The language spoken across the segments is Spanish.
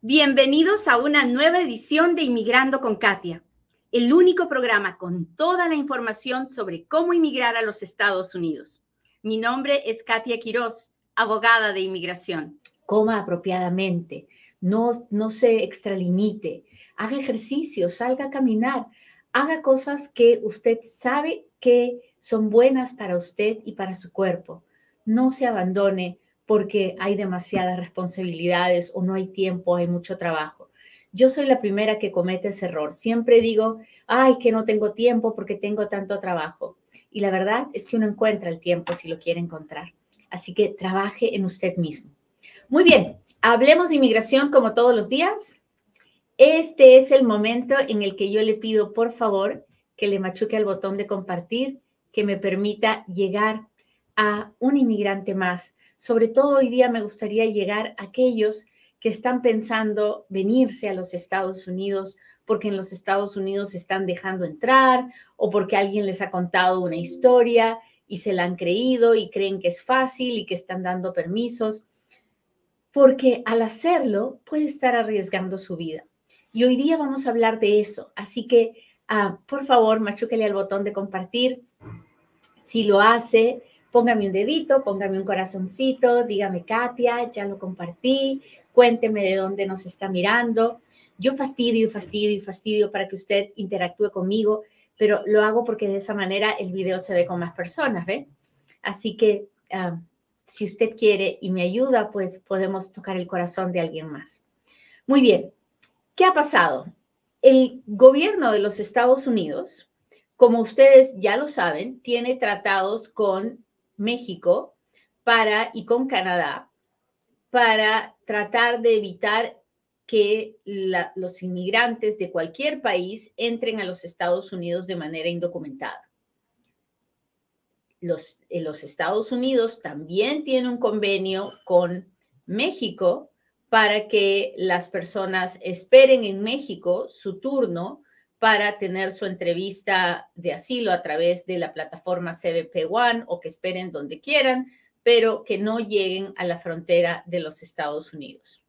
Bienvenidos a una nueva edición de Inmigrando con Katia, el único programa con toda la información sobre cómo inmigrar a los Estados Unidos. Mi nombre es Katia Quiroz, abogada de inmigración. Coma apropiadamente, no, no se extralimite, haga ejercicio, salga a caminar, haga cosas que usted sabe que son buenas para usted y para su cuerpo. No se abandone porque hay demasiadas responsabilidades o no hay tiempo, hay mucho trabajo. Yo soy la primera que comete ese error. Siempre digo, ay, que no tengo tiempo porque tengo tanto trabajo. Y la verdad es que uno encuentra el tiempo si lo quiere encontrar. Así que trabaje en usted mismo. Muy bien, hablemos de inmigración como todos los días. Este es el momento en el que yo le pido, por favor, que le machuque al botón de compartir, que me permita llegar a un inmigrante más sobre todo hoy día me gustaría llegar a aquellos que están pensando venirse a los Estados Unidos porque en los Estados Unidos se están dejando entrar o porque alguien les ha contado una historia y se la han creído y creen que es fácil y que están dando permisos, porque al hacerlo puede estar arriesgando su vida. Y hoy día vamos a hablar de eso. Así que, ah, por favor, machúquele al botón de compartir. Si lo hace, póngame un dedito, póngame un corazoncito, dígame Katia, ya lo compartí, cuénteme de dónde nos está mirando. Yo fastidio y fastidio y fastidio para que usted interactúe conmigo, pero lo hago porque de esa manera el video se ve con más personas, ¿ve? Así que ah, si usted quiere y me ayuda, pues podemos tocar el corazón de alguien más. Muy bien, ¿qué ha pasado? El gobierno de los Estados Unidos, como ustedes ya lo saben, tiene tratados con México para, y con Canadá para tratar de evitar que los inmigrantes de cualquier país entren a los Estados Unidos de manera indocumentada. Los, eh, los Estados Unidos también tienen un convenio con México para que las personas esperen en México su turno para tener su entrevista de asilo a través de la plataforma CBP One o que esperen donde quieran, pero que no lleguen a la frontera de los Estados Unidos.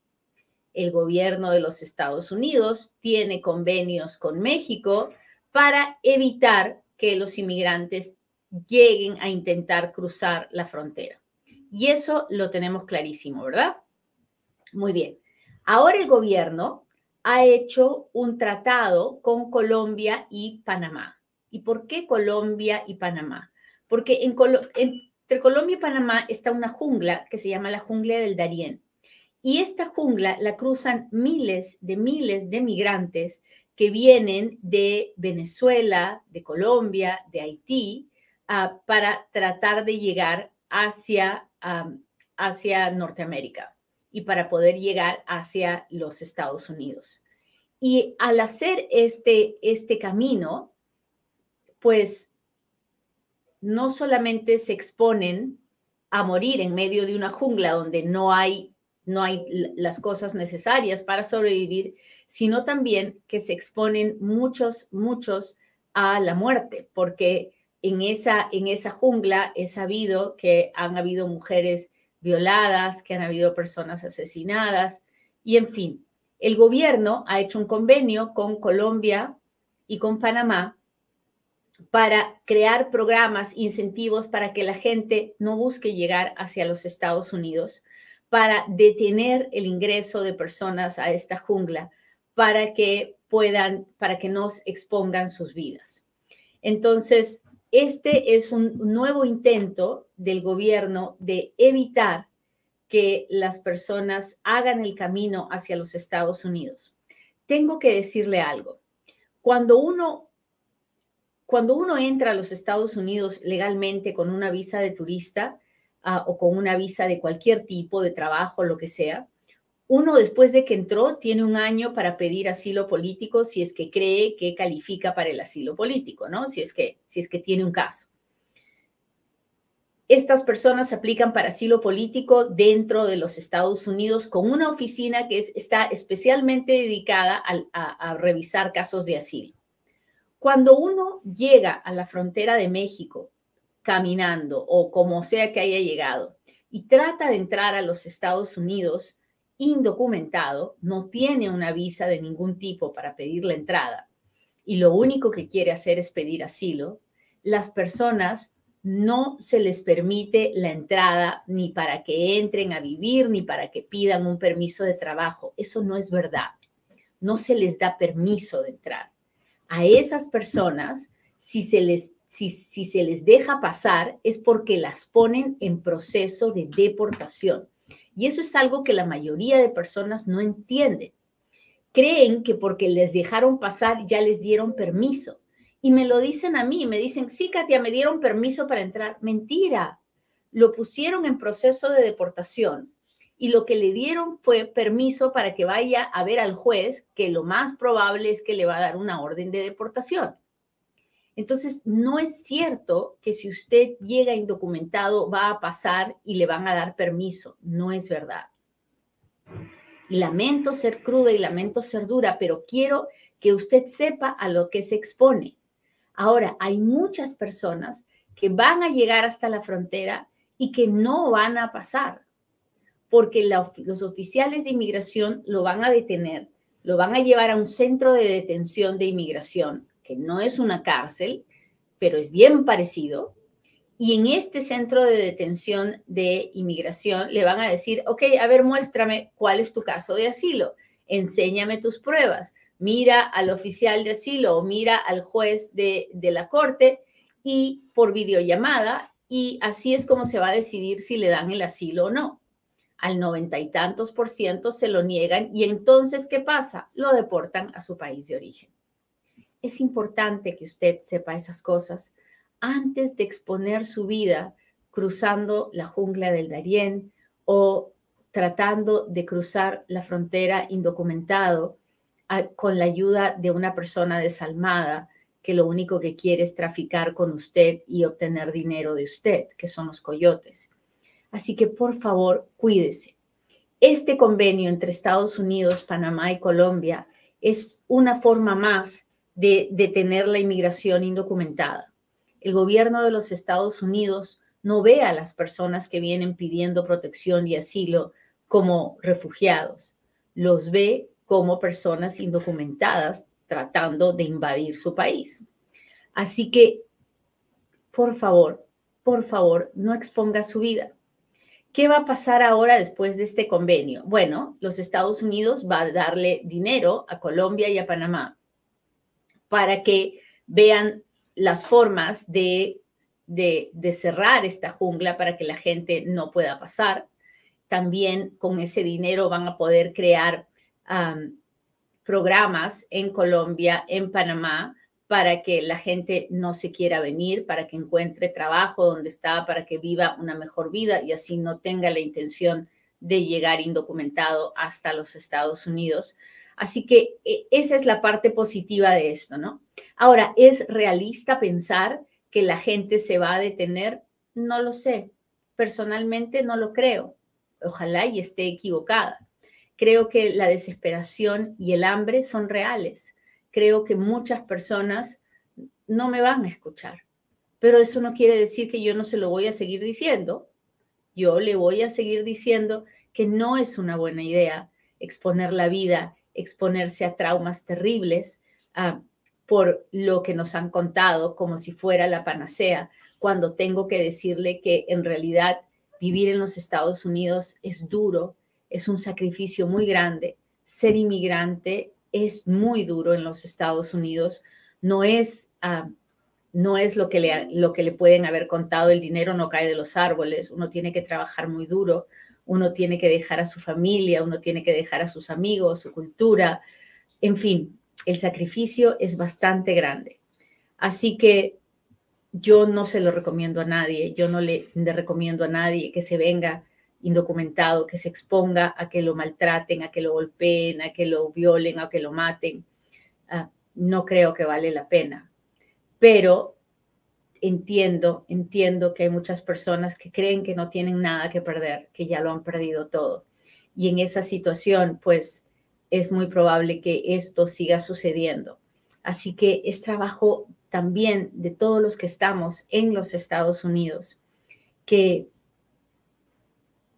El gobierno de los Estados Unidos tiene convenios con México para evitar que los inmigrantes lleguen a intentar cruzar la frontera. Y eso lo tenemos clarísimo, ¿verdad? Muy bien. Ahora el gobierno ha hecho un tratado con Colombia y Panamá. ¿Y por qué Colombia y Panamá? Porque entre Colombia y Panamá está una jungla que se llama la jungla del Darién. Y esta jungla la cruzan miles de miles de migrantes que vienen de Venezuela, de Colombia, de Haití, ah, para tratar de llegar hacia, hacia Norteamérica y para poder llegar hacia los Estados Unidos. Y al hacer este, este camino, pues no solamente se exponen a morir en medio de una jungla donde no hay, no hay las cosas necesarias para sobrevivir, sino también que se exponen muchos, muchos a la muerte, porque en esa, en esa jungla he sabido que han habido mujeres violadas, que han habido personas asesinadas y en fin, el gobierno ha hecho un convenio con Colombia y con Panamá para crear programas, incentivos para que la gente no busque llegar hacia los Estados Unidos, para detener el ingreso de personas a esta jungla, para que puedan, para que nos expongan sus vidas. Entonces, este es un nuevo intento del gobierno de evitar que las personas hagan el camino hacia los Estados Unidos. Tengo que decirle algo. Cuando uno, cuando uno entra a los Estados Unidos legalmente con una visa de turista ah, o con una visa de cualquier tipo de trabajo, lo que sea, uno después de que entró tiene un año para pedir asilo político si es que cree que califica para el asilo político, ¿no? Si es que, si es que tiene un caso. Estas personas aplican para asilo político dentro de los Estados Unidos con una oficina que está especialmente dedicada a revisar casos de asilo. Cuando uno llega a la frontera de México caminando o como sea que haya llegado y trata de entrar a los Estados Unidos, indocumentado, no tiene una visa de ningún tipo para pedir la entrada y lo único que quiere hacer es pedir asilo, las personas no se les permite la entrada ni para que entren a vivir ni para que pidan un permiso de trabajo. Eso no es verdad. No se les da permiso de entrar. A esas personas, si se les, si, si se les deja pasar, es porque las ponen en proceso de deportación. Y eso es algo que la mayoría de personas no entienden. Creen que porque les dejaron pasar ya les dieron permiso. Y me lo dicen a mí, me dicen, sí, Katia, me dieron permiso para entrar. Mentira, lo pusieron en proceso de deportación y lo que le dieron fue permiso para que vaya a ver al juez, que lo más probable es que le va a dar una orden de deportación. Entonces, no es cierto que si usted llega indocumentado va a pasar y le van a dar permiso. No es verdad. Y lamento ser cruda y lamento ser dura, pero quiero que usted sepa a lo que se expone. Ahora, hay muchas personas que van a llegar hasta la frontera y que no van a pasar, porque los oficiales de inmigración lo van a detener, lo van a llevar a un centro de detención de inmigración que no es una cárcel, pero es bien parecido. Y en este centro de detención de inmigración le van a decir, ok, a ver, muéstrame cuál es tu caso de asilo, enséñame tus pruebas, mira al oficial de asilo o mira al juez de, de la corte y por videollamada y así es como se va a decidir si le dan el asilo o no. Al noventa y tantos por ciento se lo niegan y entonces, ¿qué pasa? Lo deportan a su país de origen es importante que usted sepa esas cosas antes de exponer su vida cruzando la jungla del Darién o tratando de cruzar la frontera indocumentado con la ayuda de una persona desalmada que lo único que quiere es traficar con usted y obtener dinero de usted, que son los coyotes. Así que por favor, cuídese. Este convenio entre Estados Unidos, Panamá y Colombia es una forma más de detener la inmigración indocumentada. El gobierno de los Estados Unidos no ve a las personas que vienen pidiendo protección y asilo como refugiados, los ve como personas indocumentadas tratando de invadir su país. Así que, por favor, por favor, no exponga su vida. ¿Qué va a pasar ahora después de este convenio? Bueno, los Estados Unidos va a darle dinero a Colombia y a Panamá para que vean las formas de, de, cerrar esta jungla para que la gente no pueda pasar. También con ese dinero van a poder crear programas en Colombia, en Panamá, para que la gente no se quiera venir, para que encuentre trabajo donde está, para que viva una mejor vida y así no tenga la intención de llegar indocumentado hasta los Estados Unidos. Así que e, esa es la parte positiva de esto, ¿no? Ahora, ¿es realista pensar que la gente se va a detener? No lo sé. Personalmente no lo creo. Ojalá y esté equivocada. Creo que la desesperación y el hambre son reales. Creo que muchas personas no me van a escuchar. Pero eso no quiere decir que yo no se lo voy a seguir diciendo. Yo le voy a seguir diciendo que no es una buena idea exponer la vida exponerse a traumas terribles por lo que nos han contado como si fuera la panacea, cuando tengo que decirle que en realidad vivir en los Estados Unidos es duro, es un sacrificio muy grande. Ser inmigrante es muy duro en los Estados Unidos, no es... Ah, no es lo que, le, lo que le pueden haber contado, el dinero no cae de los árboles, uno tiene que trabajar muy duro, uno tiene que dejar a su familia, uno tiene que dejar a sus amigos, su cultura, en fin, el sacrificio es bastante grande. Así que yo no se lo recomiendo a nadie, yo no le, recomiendo a nadie que se venga indocumentado, que se exponga a que lo maltraten, a que lo golpeen, a que lo violen, a que lo maten. Ah, no creo que vale la pena. Pero entiendo, entiendo que hay muchas personas que creen que no tienen nada que perder, que ya lo han perdido todo. Y en esa situación, pues es muy probable que esto siga sucediendo. Así que es trabajo también de todos los que estamos en los Estados Unidos, que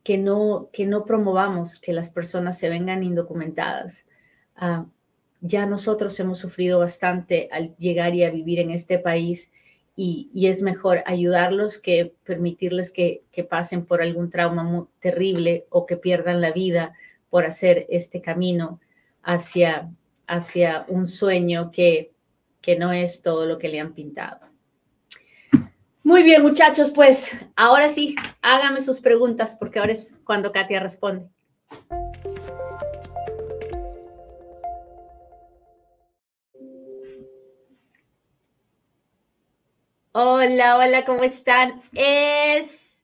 que, no, que no promovamos que las personas se vengan indocumentadas. Ah, ya nosotros hemos sufrido bastante al llegar y a vivir en este país y, es mejor ayudarlos que permitirles que, pasen por algún trauma muy terrible o que pierdan la vida por hacer este camino hacia, hacia un sueño que, que no es todo lo que le han pintado. Muy bien, muchachos, pues ahora sí, háganme sus preguntas porque ahora es cuando Katia responde. Hola, hola, ¿cómo están? Es...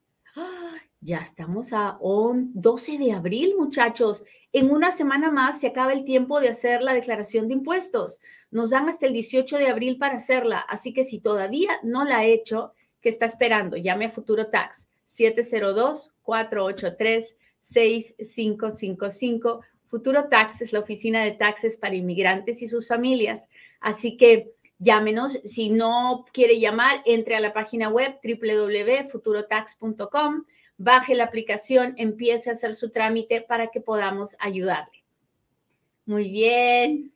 Ya estamos a 12 de abril, muchachos. En una semana más se acaba el tiempo de hacer la declaración de impuestos. Nos dan hasta el 18 de abril para hacerla, así que si todavía no la ha hecho, ¿qué está esperando? Llame a Futuro Tax 702-483-6555. Futuro Tax es la oficina de taxes para inmigrantes y sus familias. Así que llámenos. Si no quiere llamar, entre a la página web www.futurotax.com, baje la aplicación, empiece a hacer su trámite para que podamos ayudarle. Muy bien.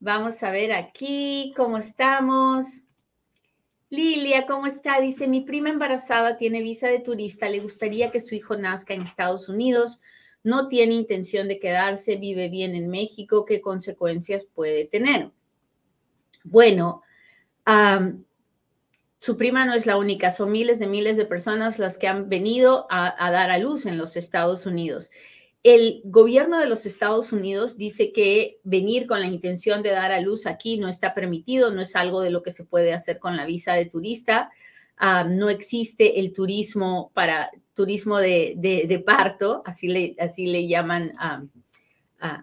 Vamos a ver aquí cómo estamos. Lilia, ¿cómo está? Dice, mi prima embarazada tiene visa de turista, le gustaría que su hijo nazca en Estados Unidos, no tiene intención de quedarse, vive bien en México, ¿qué consecuencias puede tener? Bueno, su prima no es la única, son miles de miles de personas las que han venido a, dar a luz en los Estados Unidos. El gobierno de los Estados Unidos dice que venir con la intención de dar a luz aquí no está permitido, no es algo de lo que se puede hacer con la visa de turista. no existe el turismo para turismo de, parto, así le, así le llaman.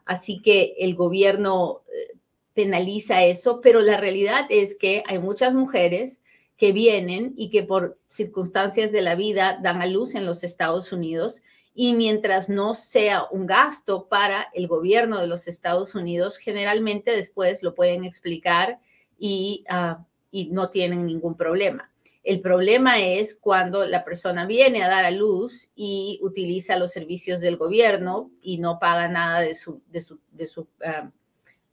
así que el gobierno eh, penaliza eso, pero la realidad es que hay muchas mujeres que vienen y que por circunstancias de la vida dan a luz en los Estados Unidos y mientras no sea un gasto para el gobierno de los Estados Unidos, generalmente después lo pueden explicar y, ah, y no tienen ningún problema. El problema es cuando la persona viene a dar a luz y utiliza los servicios del gobierno y no paga nada de su, su, de su ah,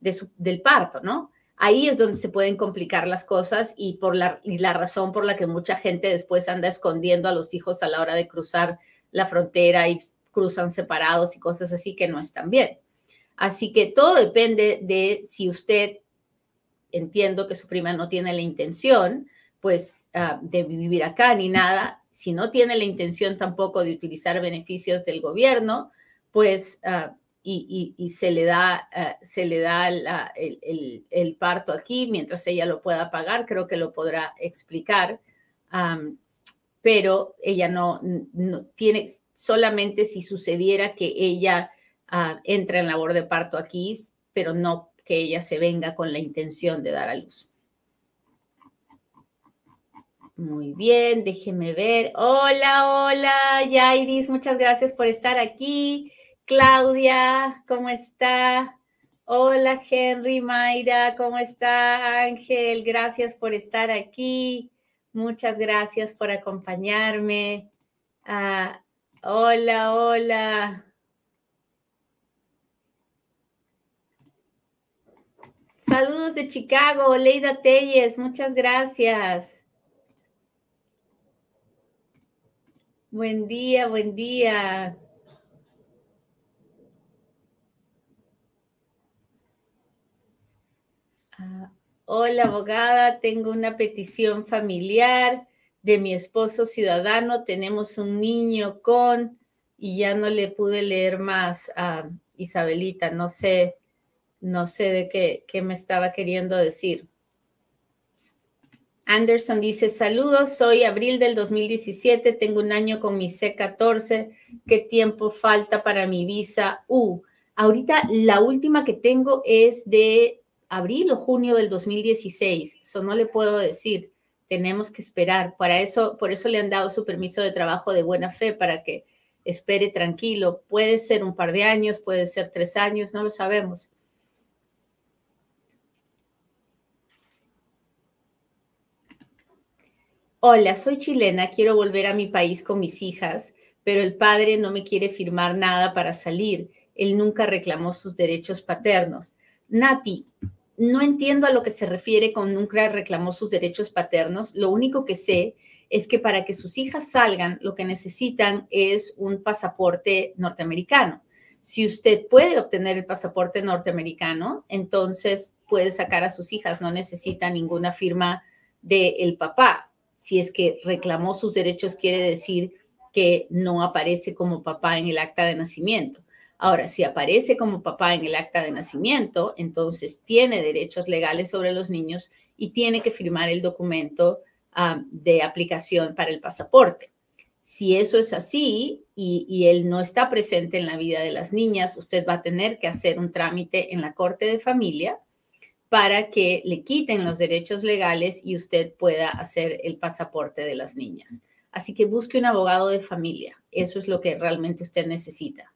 del parto, ¿no? Ahí es donde se pueden complicar las cosas y por la, la razón por la que mucha gente después anda escondiendo a los hijos a la hora de cruzar la frontera y cruzan separados y cosas así que no están bien. Así que todo depende de si usted, entiendo que su prima no tiene la intención, pues ah, de vivir acá ni nada, si no tiene la intención tampoco de utilizar beneficios del gobierno, pues uh, y, se le da, eh, se le da el, parto aquí mientras ella lo pueda pagar, creo que lo podrá explicar, pero ella no, tiene, solamente si sucediera que ella uh, entra en labor de parto aquí, pero no que ella se venga con la intención de dar a luz. Muy bien, déjeme ver. Hola, hola, Yairis, muchas gracias por estar aquí. Claudia, ¿cómo está? Hola Henry, Mayra, ¿cómo está Ángel? Gracias por estar aquí. Muchas gracias por acompañarme. Ah, hola, hola. Saludos de Chicago, Leida Telles, muchas gracias. Buen día, buen día. Hola, abogada, tengo una petición familiar de mi esposo ciudadano. Tenemos un niño con y ya no le pude leer más a Isabelita. No sé, no sé de qué, qué me estaba queriendo decir. Anderson dice, saludos, soy abril del 2017, tengo un año con mi C14, ¿qué tiempo falta para mi visa U? ahorita la última que tengo es de abril o junio del 2016. Eso no le puedo decir. Tenemos que esperar. Para eso, por eso le han dado su permiso de trabajo de buena fe para que espere tranquilo. Puede ser un par de años, puede ser tres años, no lo sabemos. Hola, soy chilena, quiero volver a mi país con mis hijas, pero el padre no me quiere firmar nada para salir. Él nunca reclamó sus derechos paternos. Nati, no entiendo a lo que se refiere con nunca reclamó sus derechos paternos. Lo único que sé es que para que sus hijas salgan, lo que necesitan es un pasaporte norteamericano. Si usted puede obtener el pasaporte norteamericano, entonces puede sacar a sus hijas, no necesita ninguna firma del papá. Si es que reclamó sus derechos, quiere decir que no aparece como papá en el acta de nacimiento. Ahora, si aparece como papá en el acta de nacimiento, entonces tiene derechos legales sobre los niños y tiene que firmar el documento ah, de aplicación para el pasaporte. Si eso es así y, y, él no está presente en la vida de las niñas, usted va a tener que hacer un trámite en la Corte de Familia para que le quiten los derechos legales y usted pueda hacer el pasaporte de las niñas. Así que busque un abogado de familia. Eso es lo que realmente usted necesita.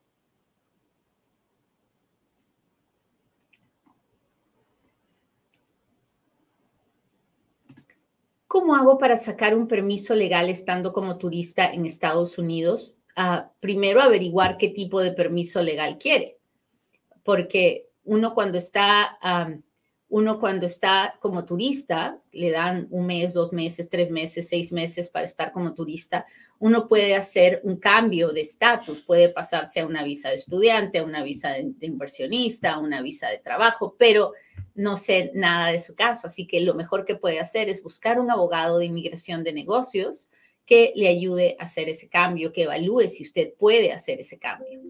¿Cómo hago para sacar un permiso legal estando como turista en Estados Unidos? Primero averiguar qué tipo de permiso legal quiere, porque uno cuando está uno cuando está como turista, le dan un mes, dos meses, tres meses, seis meses para estar como turista, uno puede hacer un cambio de estatus, puede pasarse a una visa de estudiante, a una visa de, inversionista, a una visa de trabajo, pero no sé nada de su caso, así que lo mejor que puede hacer es buscar un abogado de inmigración de negocios que le ayude a hacer ese cambio, que evalúe si usted puede hacer ese cambio.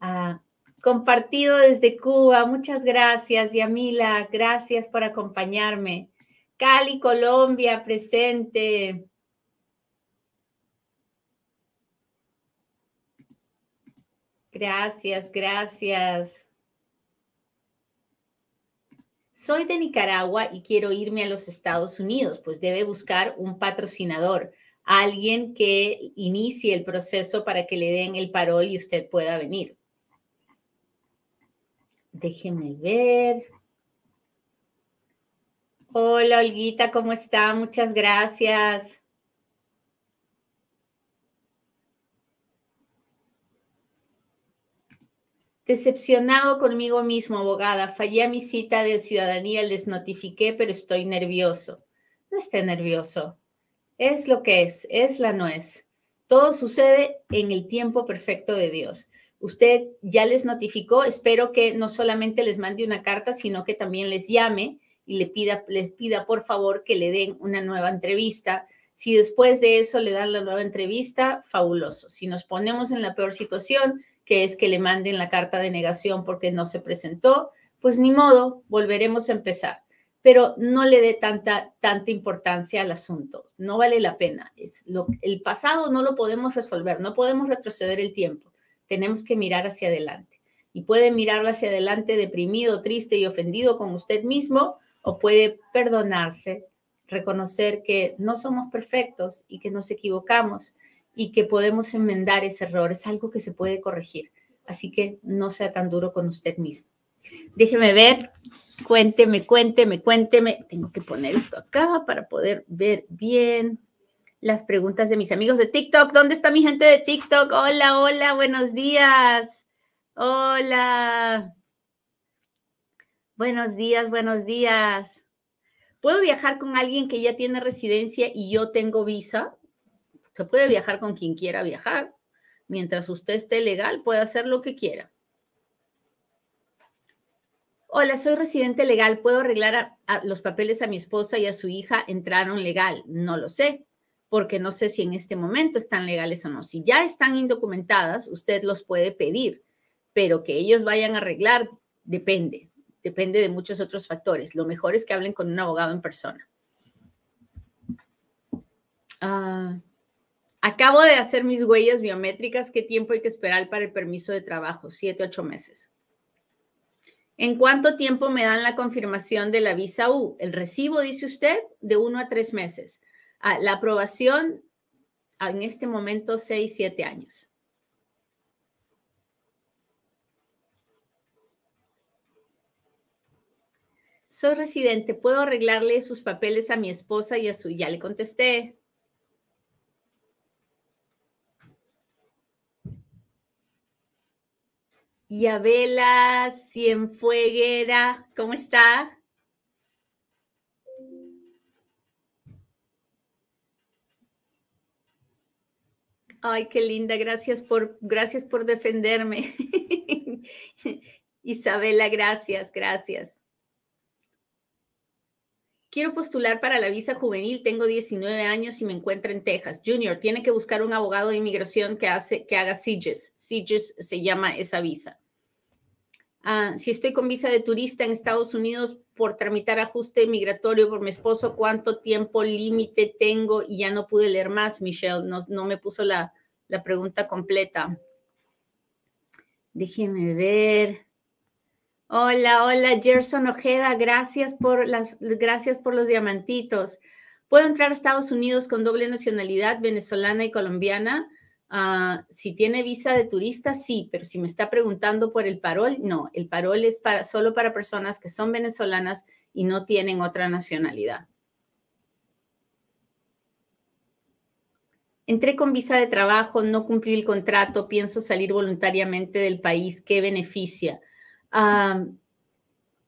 Ah, compartido desde Cuba. Muchas gracias, Yamila. Gracias por acompañarme. Cali, Colombia, presente. Gracias, gracias. Soy de Nicaragua y quiero irme a los Estados Unidos, pues debe buscar un patrocinador, alguien que inicie el proceso para que le den el parol y usted pueda venir. Déjeme ver. Hola, Olguita, ¿cómo está? Muchas gracias. Decepcionado conmigo mismo, abogada. Fallé a mi cita de ciudadanía, les notifiqué, pero estoy nervioso. No esté nervioso. Es lo que es, es la no es. Todo sucede en el tiempo perfecto de Dios. Usted ya les notificó, espero que no solamente les mande una carta, sino que también les llame y le pida, les pida por favor que le den una nueva entrevista. Si después de eso le dan la nueva entrevista, fabuloso. Si nos ponemos en la peor situación, que es que le manden la carta de negación porque no se presentó, pues ni modo, volveremos a empezar. Pero no le dé tanta, tanta importancia al asunto, no vale la pena. Es lo, el pasado no lo podemos resolver, no podemos retroceder el tiempo tenemos que mirar hacia adelante. Y puede mirar hacia adelante deprimido, triste y ofendido con usted mismo o puede perdonarse, reconocer que no somos perfectos y que nos equivocamos y que podemos enmendar ese error. Es algo que se puede corregir. Así que no sea tan duro con usted mismo. Déjeme ver, cuénteme, cuénteme, cuénteme. Tengo que poner esto acá para poder ver bien las preguntas de mis amigos de TikTok. ¿Dónde está mi gente de TikTok? Hola, hola, buenos días. Hola. Buenos días, buenos días. ¿Puedo viajar con alguien que ya tiene residencia y yo tengo visa? Se puede viajar con quien quiera viajar. Mientras usted esté legal, puede hacer lo que quiera. Hola, soy residente legal. ¿Puedo arreglar los papeles a mi esposa y a su hija? Entraron legal. No lo sé porque no sé si en este momento están legales o no. Si ya están indocumentadas, usted los puede pedir, pero que ellos vayan a arreglar depende, depende de muchos otros factores. Lo mejor es que hablen con un abogado en persona. Ah, acabo de hacer mis huellas biométricas. ¿Qué tiempo hay que esperar para el permiso de trabajo? Siete, ocho meses. ¿En cuánto tiempo me dan la confirmación de la visa U? El recibo, dice usted, de uno a tres meses. Ah, la aprobación en este momento, 6, 7 años. Soy residente, ¿puedo arreglarle sus papeles a mi esposa y a su? Ya le contesté. Yabela Cienfueguera, ¿cómo está? Ay, qué linda, gracias por, gracias por defenderme. Isabela, gracias, gracias. Quiero postular para la visa juvenil, tengo 19 años y me encuentro en Texas. Junior, tiene que buscar un abogado de inmigración que, hace, que haga SIGES. SIGES se llama esa visa. Ah, si estoy con visa de turista en Estados Unidos por tramitar ajuste migratorio por mi esposo, ¿cuánto tiempo límite tengo? Y ya no pude leer más, Michelle, no, no me puso la, la pregunta completa. Déjeme ver. Hola, hola, Gerson Ojeda, gracias por las, gracias por los diamantitos. ¿Puedo entrar a Estados Unidos con doble nacionalidad, venezolana y colombiana? Ah, si tiene visa de turista, sí, pero si me está preguntando por el parol, no. El parol es para, solo para personas que son venezolanas y no tienen otra nacionalidad. Entré con visa de trabajo, no cumplí el contrato, pienso salir voluntariamente del país, ¿qué beneficia?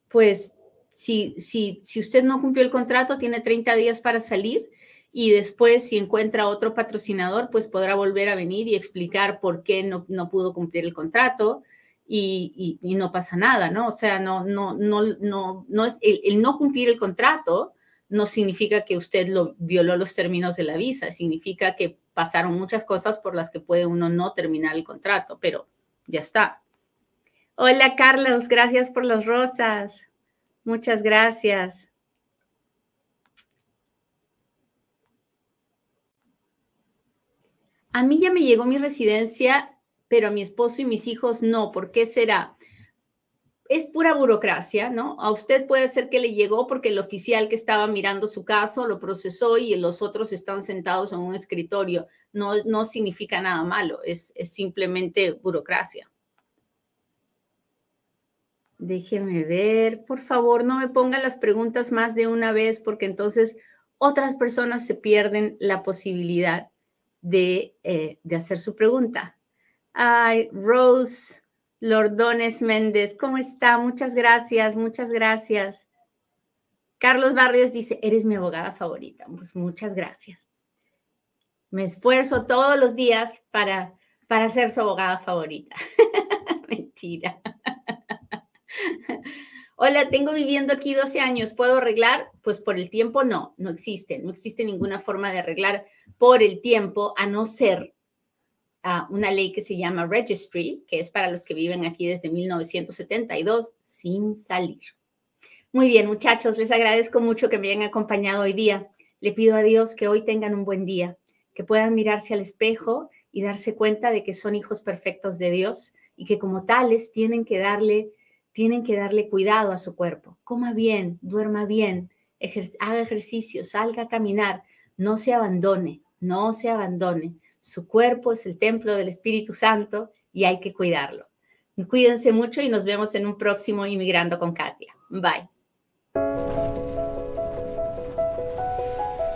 Pues si, si, si usted no cumplió el contrato, tiene 30 días para salir y después si encuentra otro patrocinador, pues podrá volver a venir y explicar por qué no, no pudo cumplir el contrato y, y, no pasa nada, ¿no? O sea, no, no, no, no, no es el, no cumplir el contrato no significa que usted lo violó los términos de la visa, significa que pasaron muchas cosas por las que puede uno no terminar el contrato, pero ya está. Hola Carlos, gracias por las rosas. Muchas gracias. A mí ya me llegó mi residencia, pero a mi esposo y mis hijos no. ¿Por qué será? Es pura burocracia, ¿no? A usted puede ser que le llegó porque el oficial que estaba mirando su caso lo procesó y los otros están sentados en un escritorio. No, no significa nada malo, es, es simplemente burocracia. Déjeme ver, por favor, no me pongan las preguntas más de una vez porque entonces otras personas se pierden la posibilidad eh, de, hacer su pregunta. Ay, Rose Lordones Méndez, ¿cómo está? Muchas gracias, muchas gracias. Carlos Barrios dice, eres mi abogada favorita. Pues muchas gracias. Me esfuerzo todos los días para, para ser su abogada favorita. Mentira. Hola, tengo viviendo aquí 12 años, ¿puedo arreglar? Pues por el tiempo no, no existe, no existe ninguna forma de arreglar por el tiempo a no ser una ley que se llama Registry, que es para los que viven aquí desde 1972 sin salir. Muy bien, muchachos, les agradezco mucho que me hayan acompañado hoy día. Le pido a Dios que hoy tengan un buen día, que puedan mirarse al espejo y darse cuenta de que son hijos perfectos de Dios y que como tales tienen que darle tienen que darle cuidado a su cuerpo. Coma bien, duerma bien, haga ejercicio, salga a caminar, no se abandone, no se abandone. Su cuerpo es el templo del Espíritu Santo y hay que cuidarlo. Cuídense mucho y nos vemos en un próximo Inmigrando con Katia. Bye.